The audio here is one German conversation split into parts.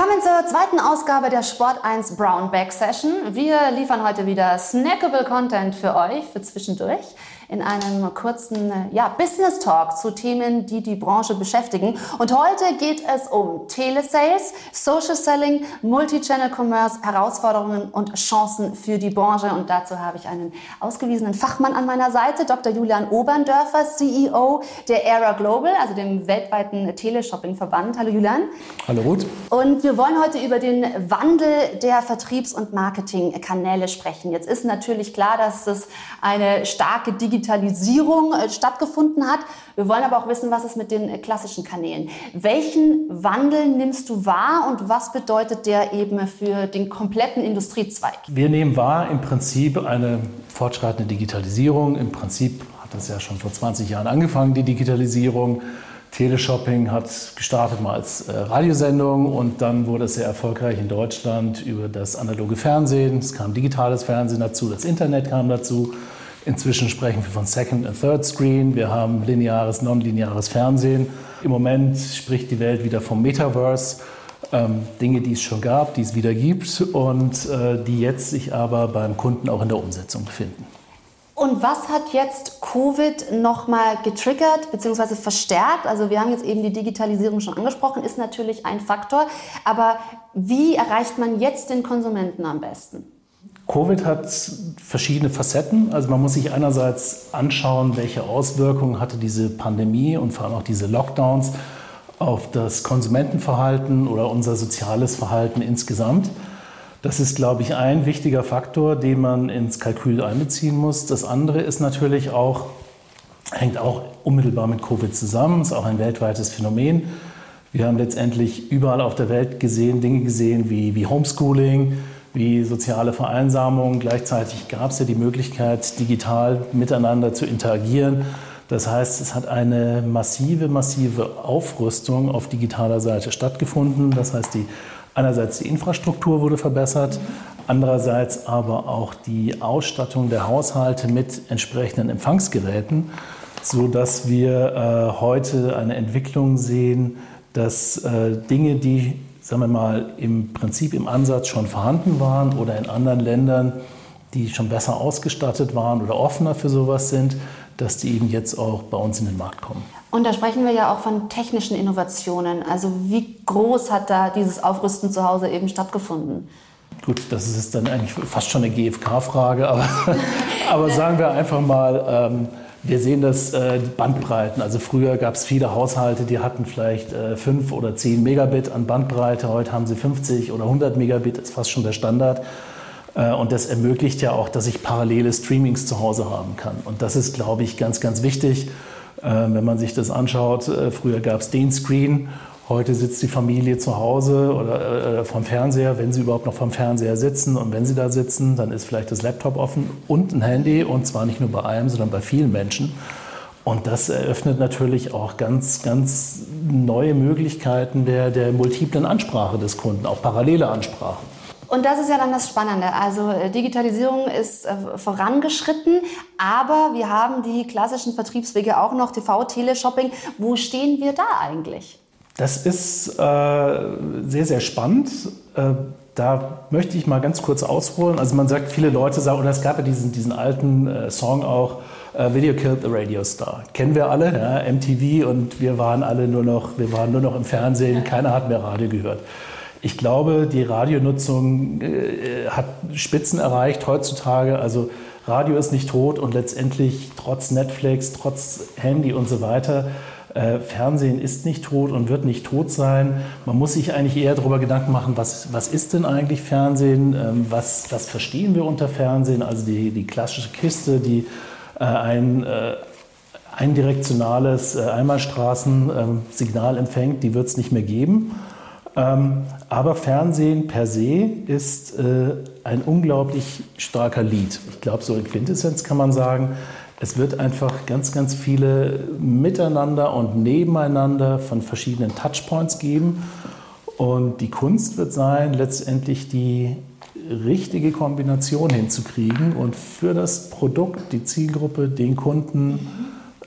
Willkommen zur zweiten Ausgabe der Sport 1 Brown Bag Session. Wir liefern heute wieder snackable Content für euch, für zwischendurch in einem kurzen ja, Business Talk zu Themen, die die Branche beschäftigen. Und heute geht es um Telesales, Social Selling, Multi-Channel Commerce, Herausforderungen und Chancen für die Branche. Und dazu habe ich einen ausgewiesenen Fachmann an meiner Seite, Dr. Julian Oberndörfer, CEO der Era Global, also dem weltweiten Teleshopping-Verband. Hallo Julian. Hallo Ruth. Und wir wollen heute über den Wandel der Vertriebs- und Marketingkanäle sprechen. Jetzt ist natürlich klar, dass es eine starke Digitalisierung Digitalisierung äh, stattgefunden hat. Wir wollen aber auch wissen, was ist mit den äh, klassischen Kanälen. Welchen Wandel nimmst du wahr und was bedeutet der eben für den kompletten Industriezweig? Wir nehmen wahr im Prinzip eine fortschreitende Digitalisierung. Im Prinzip hat das ja schon vor 20 Jahren angefangen, die Digitalisierung. Teleshopping hat gestartet mal als äh, Radiosendung und dann wurde es sehr erfolgreich in Deutschland über das analoge Fernsehen. Es kam digitales Fernsehen dazu, das Internet kam dazu. Inzwischen sprechen wir von Second und Third Screen. Wir haben lineares, nonlineares Fernsehen. Im Moment spricht die Welt wieder vom Metaverse. Ähm, Dinge, die es schon gab, die es wieder gibt und äh, die jetzt sich aber beim Kunden auch in der Umsetzung befinden. Und was hat jetzt Covid nochmal getriggert bzw. verstärkt? Also wir haben jetzt eben die Digitalisierung schon angesprochen, ist natürlich ein Faktor. Aber wie erreicht man jetzt den Konsumenten am besten? Covid hat verschiedene Facetten. Also man muss sich einerseits anschauen, welche Auswirkungen hatte diese Pandemie und vor allem auch diese Lockdowns auf das Konsumentenverhalten oder unser soziales Verhalten insgesamt. Das ist, glaube ich, ein wichtiger Faktor, den man ins Kalkül einbeziehen muss. Das andere ist natürlich auch, hängt auch unmittelbar mit Covid zusammen, ist auch ein weltweites Phänomen. Wir haben letztendlich überall auf der Welt gesehen, Dinge gesehen wie, wie Homeschooling, wie soziale Vereinsamung. Gleichzeitig gab es ja die Möglichkeit, digital miteinander zu interagieren. Das heißt, es hat eine massive, massive Aufrüstung auf digitaler Seite stattgefunden. Das heißt, die, einerseits die Infrastruktur wurde verbessert, andererseits aber auch die Ausstattung der Haushalte mit entsprechenden Empfangsgeräten, sodass wir äh, heute eine Entwicklung sehen, dass äh, Dinge, die sagen wir mal, im Prinzip im Ansatz schon vorhanden waren oder in anderen Ländern, die schon besser ausgestattet waren oder offener für sowas sind, dass die eben jetzt auch bei uns in den Markt kommen. Und da sprechen wir ja auch von technischen Innovationen. Also wie groß hat da dieses Aufrüsten zu Hause eben stattgefunden? Gut, das ist dann eigentlich fast schon eine GfK-Frage, aber, aber sagen wir einfach mal, ähm, wir sehen das äh, Bandbreiten. Also früher gab es viele Haushalte, die hatten vielleicht äh, 5 oder 10 Megabit an Bandbreite. Heute haben sie 50 oder 100 Megabit, ist fast schon der Standard. Äh, und das ermöglicht ja auch, dass ich parallele Streamings zu Hause haben kann. Und das ist, glaube ich, ganz, ganz wichtig. Äh, wenn man sich das anschaut, äh, früher gab es den Screen Heute sitzt die Familie zu Hause oder äh, vom Fernseher, wenn sie überhaupt noch vom Fernseher sitzen. Und wenn sie da sitzen, dann ist vielleicht das Laptop offen und ein Handy. Und zwar nicht nur bei einem, sondern bei vielen Menschen. Und das eröffnet natürlich auch ganz, ganz neue Möglichkeiten der, der multiplen Ansprache des Kunden, auch parallele Ansprachen. Und das ist ja dann das Spannende. Also äh, Digitalisierung ist äh, vorangeschritten, aber wir haben die klassischen Vertriebswege auch noch, TV, Teleshopping. Wo stehen wir da eigentlich? Das ist äh, sehr, sehr spannend. Äh, da möchte ich mal ganz kurz ausholen. Also man sagt, viele Leute sagen, oder es gab ja diesen, diesen alten äh, Song auch, äh, Video Killed the Radio Star. Kennen wir alle, ja, MTV und wir waren alle nur noch, wir waren nur noch im Fernsehen, keiner hat mehr Radio gehört. Ich glaube, die Radionutzung äh, hat Spitzen erreicht heutzutage. Also Radio ist nicht tot und letztendlich trotz Netflix, trotz Handy und so weiter äh, Fernsehen ist nicht tot und wird nicht tot sein. Man muss sich eigentlich eher darüber Gedanken machen, was, was ist denn eigentlich Fernsehen? Ähm, was, was verstehen wir unter Fernsehen? Also die, die klassische Kiste, die äh, ein äh, eindirektionales äh, Einmalstraßensignal ähm, empfängt, die wird es nicht mehr geben. Ähm, aber Fernsehen per se ist äh, ein unglaublich starker Lied. Ich glaube, so in Quintessenz kann man sagen, es wird einfach ganz, ganz viele miteinander und nebeneinander von verschiedenen Touchpoints geben. Und die Kunst wird sein, letztendlich die richtige Kombination hinzukriegen und für das Produkt, die Zielgruppe, den Kunden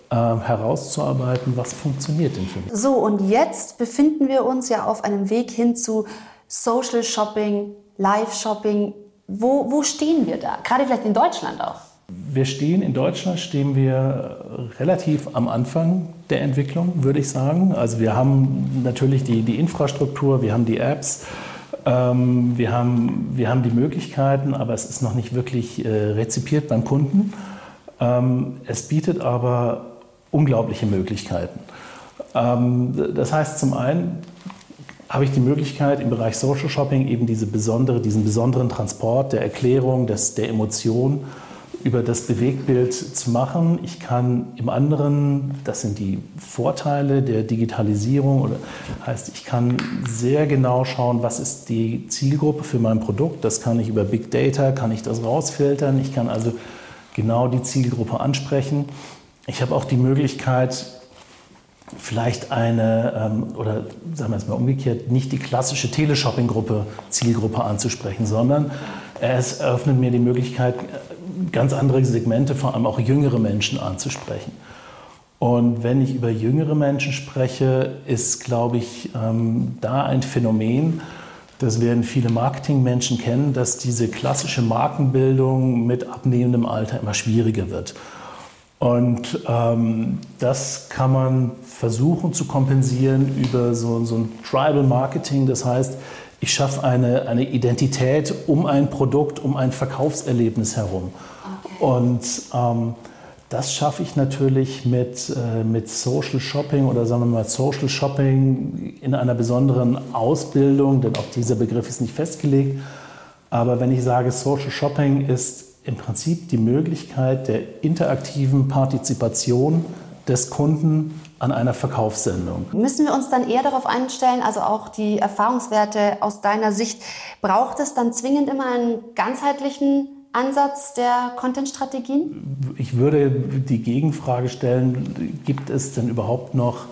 äh, herauszuarbeiten, was funktioniert denn für mich. So, und jetzt befinden wir uns ja auf einem Weg hin zu Social Shopping, Live Shopping. Wo, wo stehen wir da? Gerade vielleicht in Deutschland auch. Wir stehen in Deutschland stehen wir relativ am Anfang der Entwicklung, würde ich sagen. Also wir haben natürlich die, die Infrastruktur, wir haben die Apps, ähm, wir, haben, wir haben die Möglichkeiten, aber es ist noch nicht wirklich äh, rezipiert beim Kunden. Ähm, es bietet aber unglaubliche Möglichkeiten. Ähm, das heißt zum einen, habe ich die Möglichkeit im Bereich Social Shopping eben diese besondere, diesen besonderen Transport der Erklärung, des, der Emotion über das Bewegtbild zu machen. Ich kann im anderen, das sind die Vorteile der Digitalisierung, oder heißt, ich kann sehr genau schauen, was ist die Zielgruppe für mein Produkt. Das kann ich über Big Data, kann ich das rausfiltern. Ich kann also genau die Zielgruppe ansprechen. Ich habe auch die Möglichkeit, vielleicht eine, ähm, oder sagen wir es mal umgekehrt, nicht die klassische Teleshopping-Gruppe, Zielgruppe anzusprechen, sondern es eröffnet mir die Möglichkeit, ganz andere Segmente, vor allem auch jüngere Menschen anzusprechen. Und wenn ich über jüngere Menschen spreche, ist, glaube ich, ähm, da ein Phänomen, das werden viele Marketingmenschen kennen, dass diese klassische Markenbildung mit abnehmendem Alter immer schwieriger wird. Und ähm, das kann man versuchen zu kompensieren über so, so ein Tribal Marketing. Das heißt, ich schaffe eine, eine Identität um ein Produkt, um ein Verkaufserlebnis herum. Okay. Und ähm, das schaffe ich natürlich mit, äh, mit Social Shopping oder sagen wir mal Social Shopping in einer besonderen Ausbildung, denn auch dieser Begriff ist nicht festgelegt. Aber wenn ich sage, Social Shopping ist im Prinzip die Möglichkeit der interaktiven Partizipation des Kunden an einer Verkaufssendung. Müssen wir uns dann eher darauf einstellen, also auch die Erfahrungswerte aus deiner Sicht, braucht es dann zwingend immer einen ganzheitlichen Ansatz der Content-Strategien? Ich würde die Gegenfrage stellen, gibt es denn überhaupt noch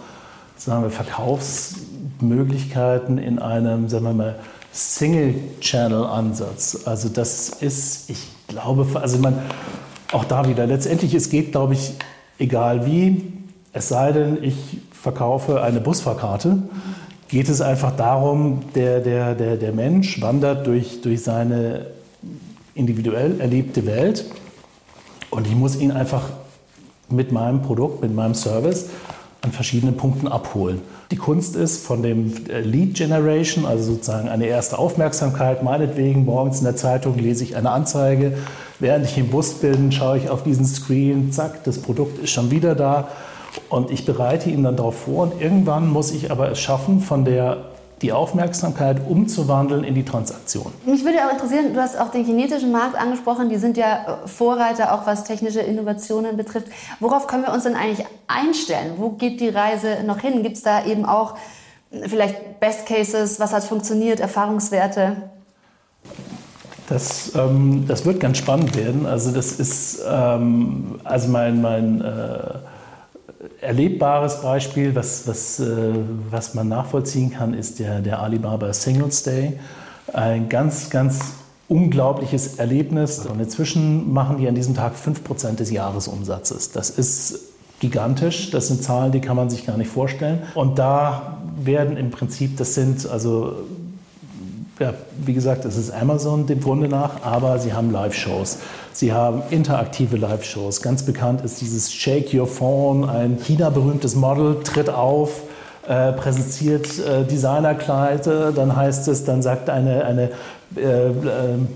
sagen wir, Verkaufsmöglichkeiten in einem, sagen wir mal, Single-Channel-Ansatz? Also das ist, ich glaube, also man, auch da wieder, letztendlich, es geht, glaube ich, egal wie, es sei denn, ich verkaufe eine Busfahrkarte, geht es einfach darum, der, der, der, der Mensch wandert durch, durch seine individuell erlebte Welt und ich muss ihn einfach mit meinem Produkt, mit meinem Service an verschiedenen Punkten abholen. Die Kunst ist von dem Lead Generation, also sozusagen eine erste Aufmerksamkeit, meinetwegen morgens in der Zeitung lese ich eine Anzeige, während ich im Bus bin, schaue ich auf diesen Screen, zack, das Produkt ist schon wieder da und ich bereite ihn dann darauf vor und irgendwann muss ich aber es schaffen, von der die Aufmerksamkeit umzuwandeln in die Transaktion. Mich würde auch interessieren, du hast auch den chinesischen Markt angesprochen, die sind ja Vorreiter, auch was technische Innovationen betrifft. Worauf können wir uns denn eigentlich einstellen? Wo geht die Reise noch hin? Gibt es da eben auch vielleicht Best Cases, was hat funktioniert, Erfahrungswerte? Das, ähm, das wird ganz spannend werden. Also das ist ähm, also mein, mein äh, erlebbares Beispiel, was, was, äh, was man nachvollziehen kann, ist der, der Alibaba Singles Day. Ein ganz, ganz unglaubliches Erlebnis. Und inzwischen machen die an diesem Tag 5% des Jahresumsatzes. Das ist gigantisch. Das sind Zahlen, die kann man sich gar nicht vorstellen. Und da werden im Prinzip, das sind also ja, wie gesagt, es ist Amazon dem Grunde nach, aber sie haben Live-Shows. Sie haben interaktive Live-Shows. Ganz bekannt ist dieses Shake Your Phone, ein China-berühmtes Model tritt auf, äh, präsentiert äh, Designerkleide, dann heißt es, dann sagt eine, eine äh, äh,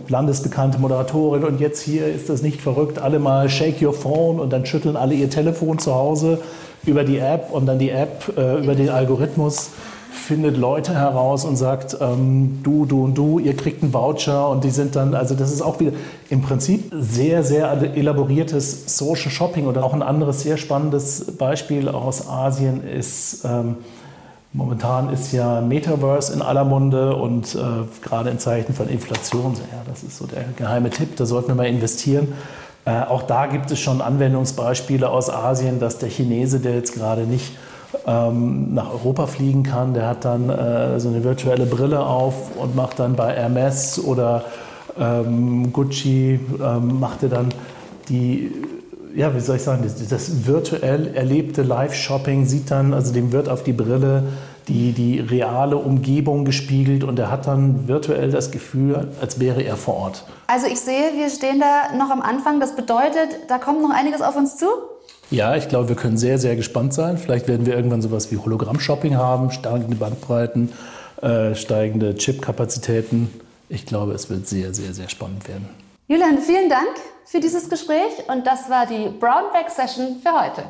landesbekannte Moderatorin und jetzt hier ist das nicht verrückt, alle mal Shake Your Phone und dann schütteln alle ihr Telefon zu Hause über die App und dann die App äh, über den Algorithmus findet Leute heraus und sagt, ähm, du, du und du, ihr kriegt einen Voucher und die sind dann, also das ist auch wieder im Prinzip sehr, sehr elaboriertes Social Shopping oder auch ein anderes sehr spannendes Beispiel aus Asien ist, ähm, momentan ist ja Metaverse in aller Munde und äh, gerade in Zeichen von Inflation, ja, das ist so der geheime Tipp, da sollten wir mal investieren. Äh, auch da gibt es schon Anwendungsbeispiele aus Asien, dass der Chinese, der jetzt gerade nicht ähm, nach Europa fliegen kann. Der hat dann äh, so eine virtuelle Brille auf und macht dann bei Hermes oder ähm, Gucci, ähm, macht er dann die, ja, wie soll ich sagen, das, das virtuell erlebte Live-Shopping, sieht dann, also dem wird auf die Brille die, die reale Umgebung gespiegelt und er hat dann virtuell das Gefühl, als wäre er vor Ort. Also ich sehe, wir stehen da noch am Anfang. Das bedeutet, da kommt noch einiges auf uns zu? Ja, ich glaube, wir können sehr, sehr gespannt sein. Vielleicht werden wir irgendwann sowas wie Hologramm-Shopping haben, steigende Bandbreiten, äh, steigende Chip-Kapazitäten. Ich glaube, es wird sehr, sehr, sehr spannend werden. Julian, vielen Dank für dieses Gespräch und das war die Brownback Session für heute.